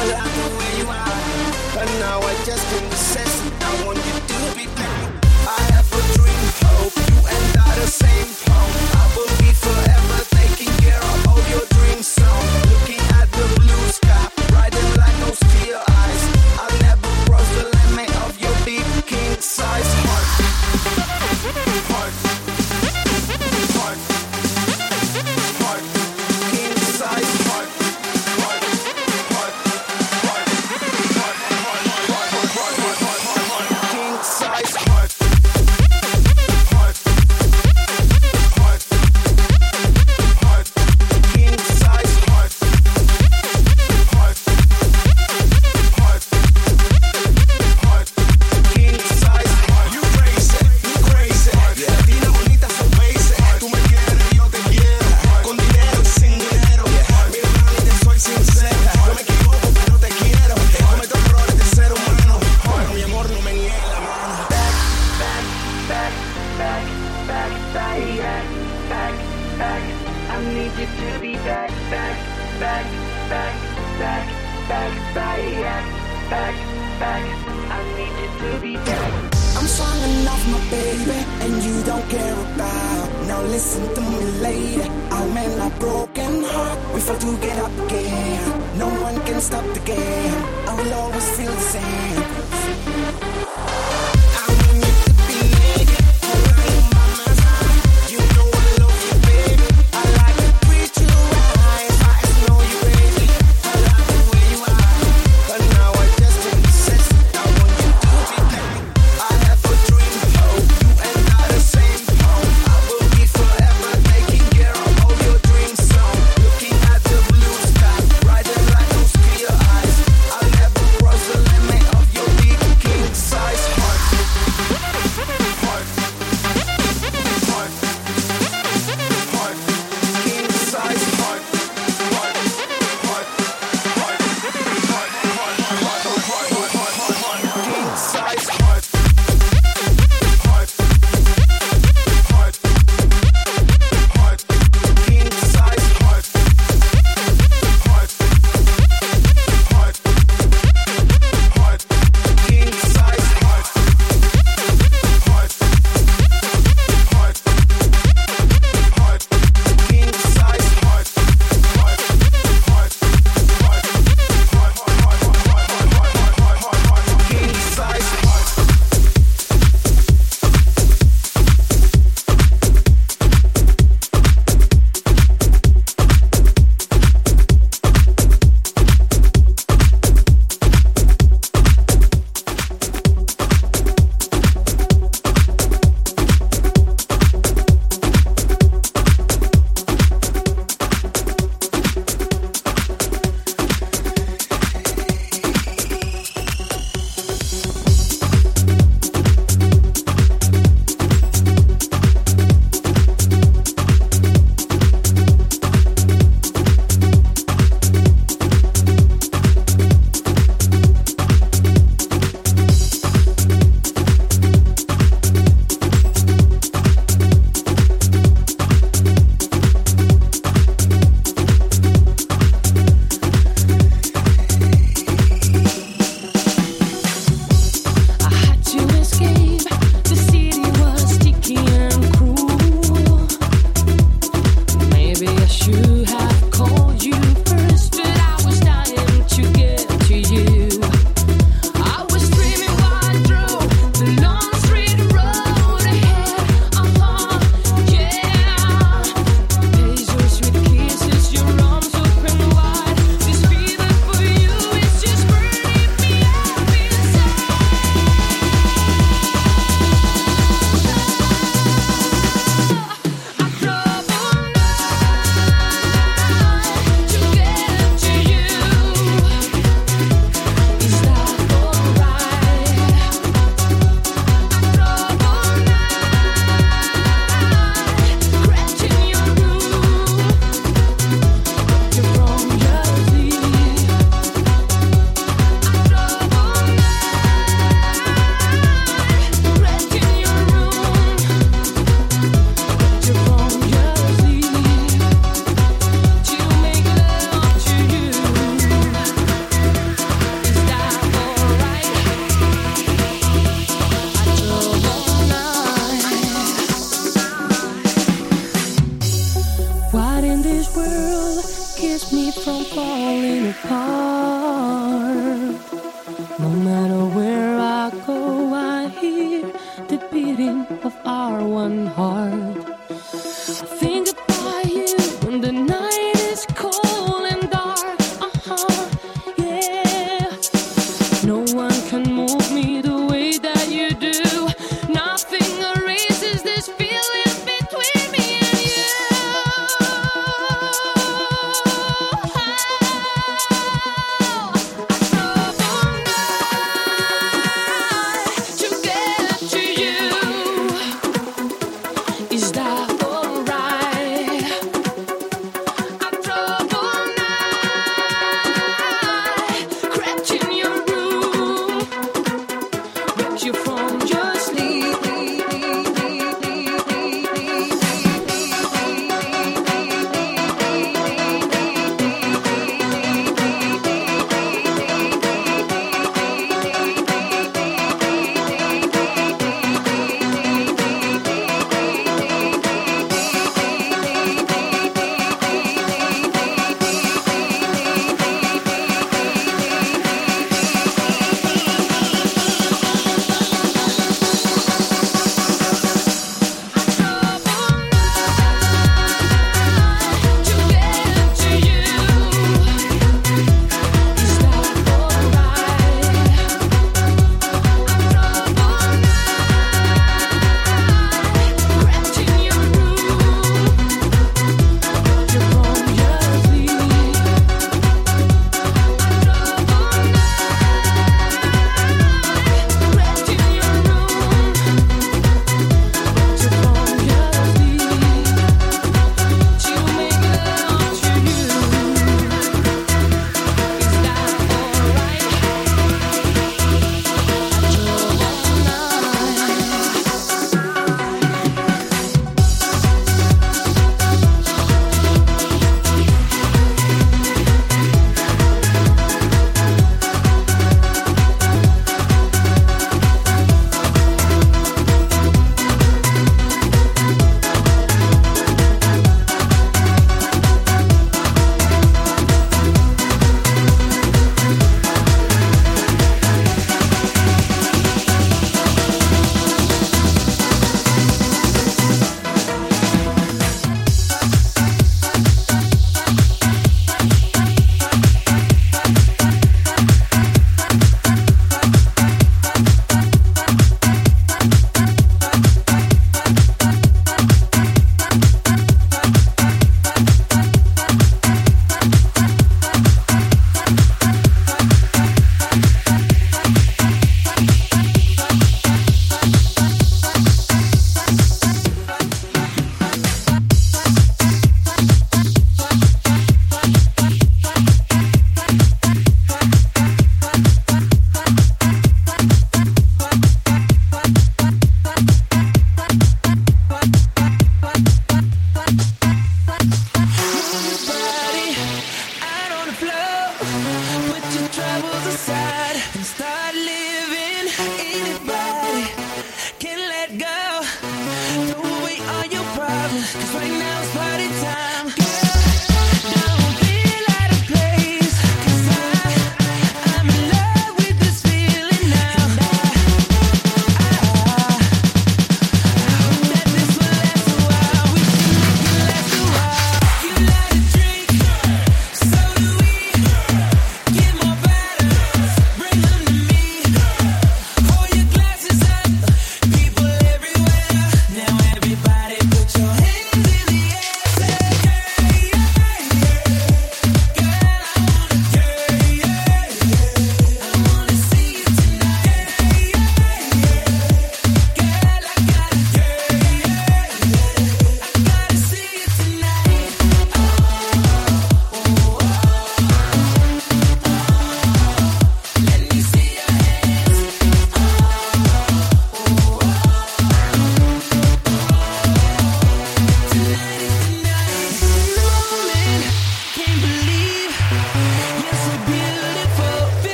I like the you are. But now I just can't.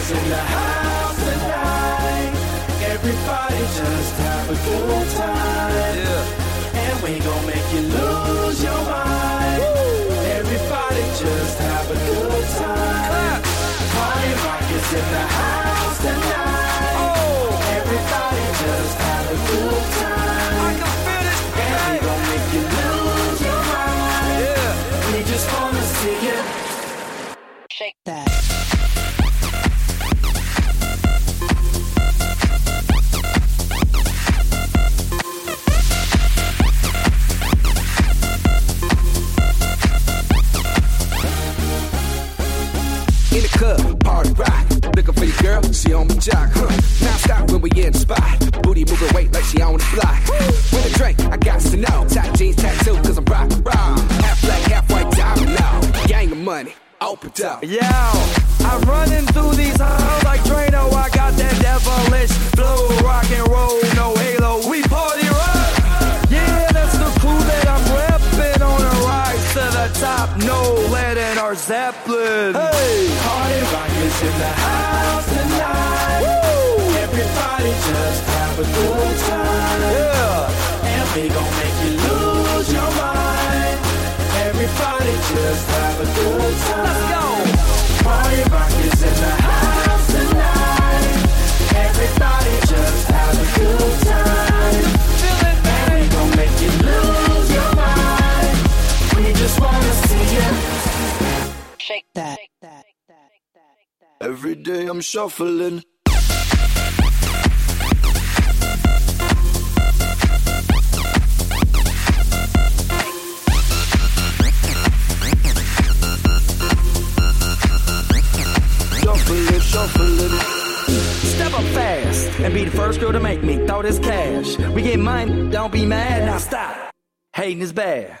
is in the house tonight. Everybody just have a good time. Yeah. And we gon' make you lose your mind. Woo. Everybody just have a good time. Clap. Party rock is in the house tonight. Oh. Everybody just have a good time. shuffling. Step up fast and be the first girl to make me throw this cash. We get mine, don't be mad, now stop. Hating is bad.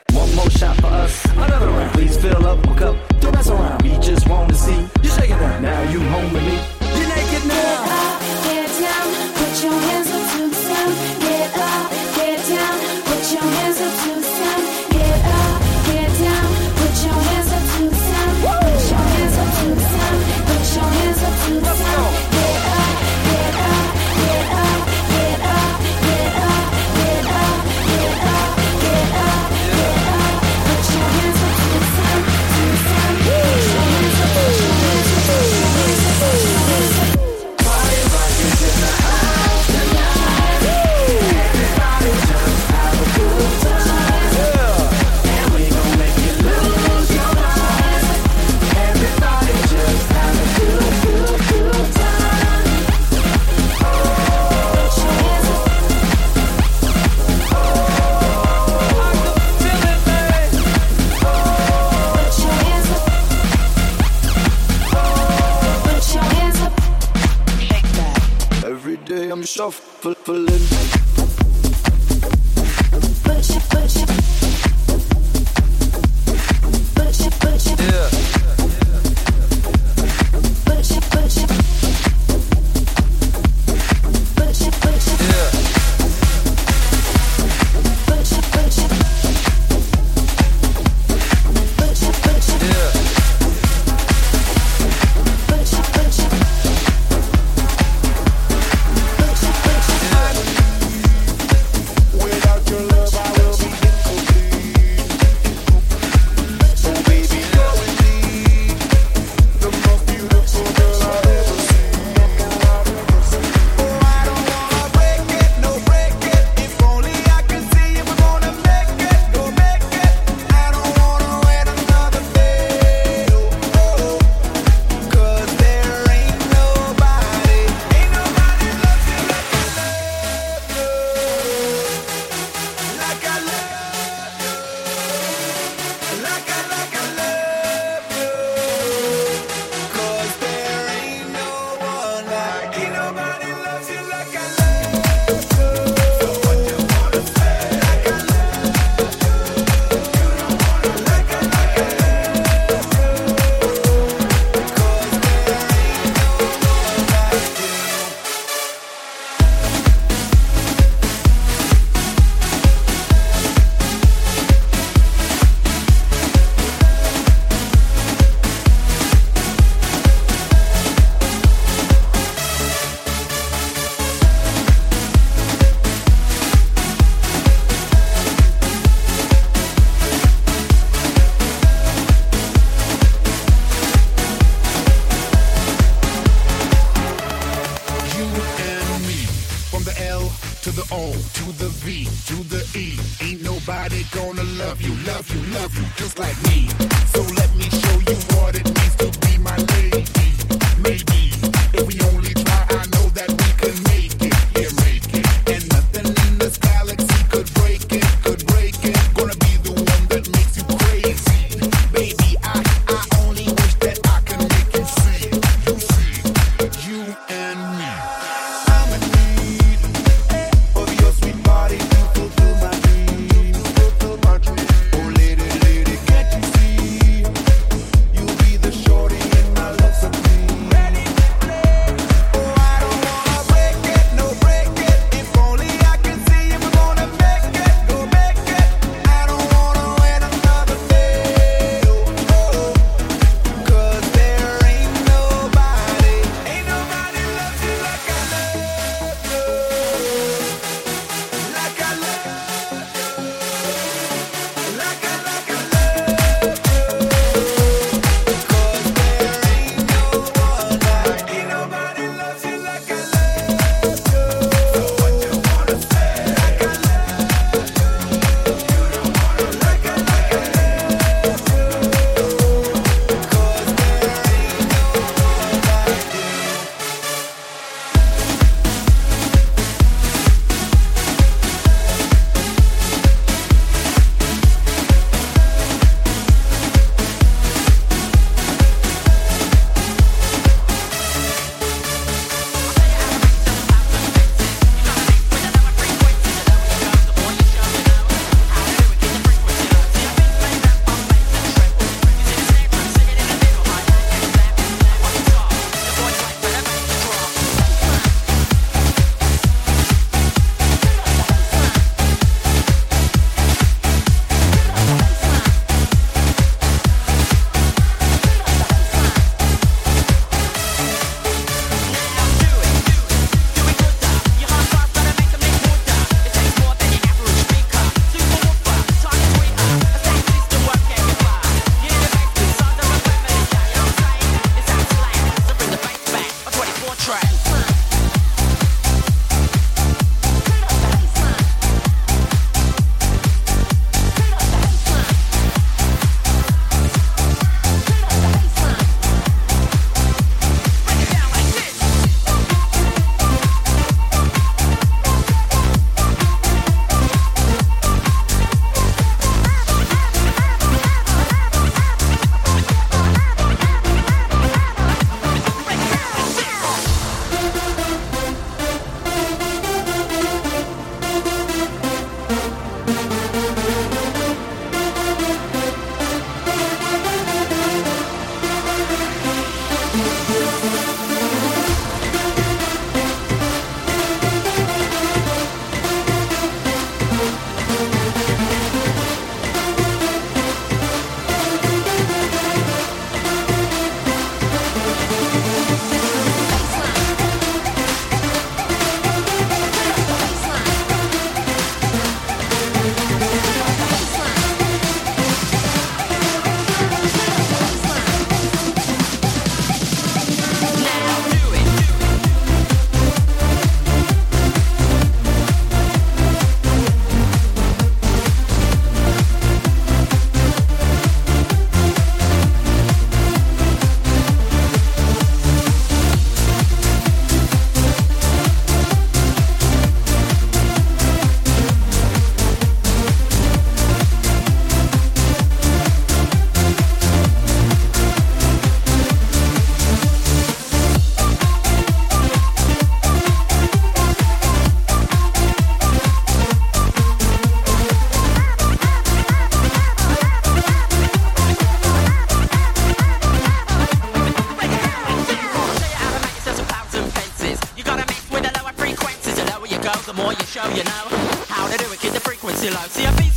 show you now how to do it. Keep the frequency low. See, I feel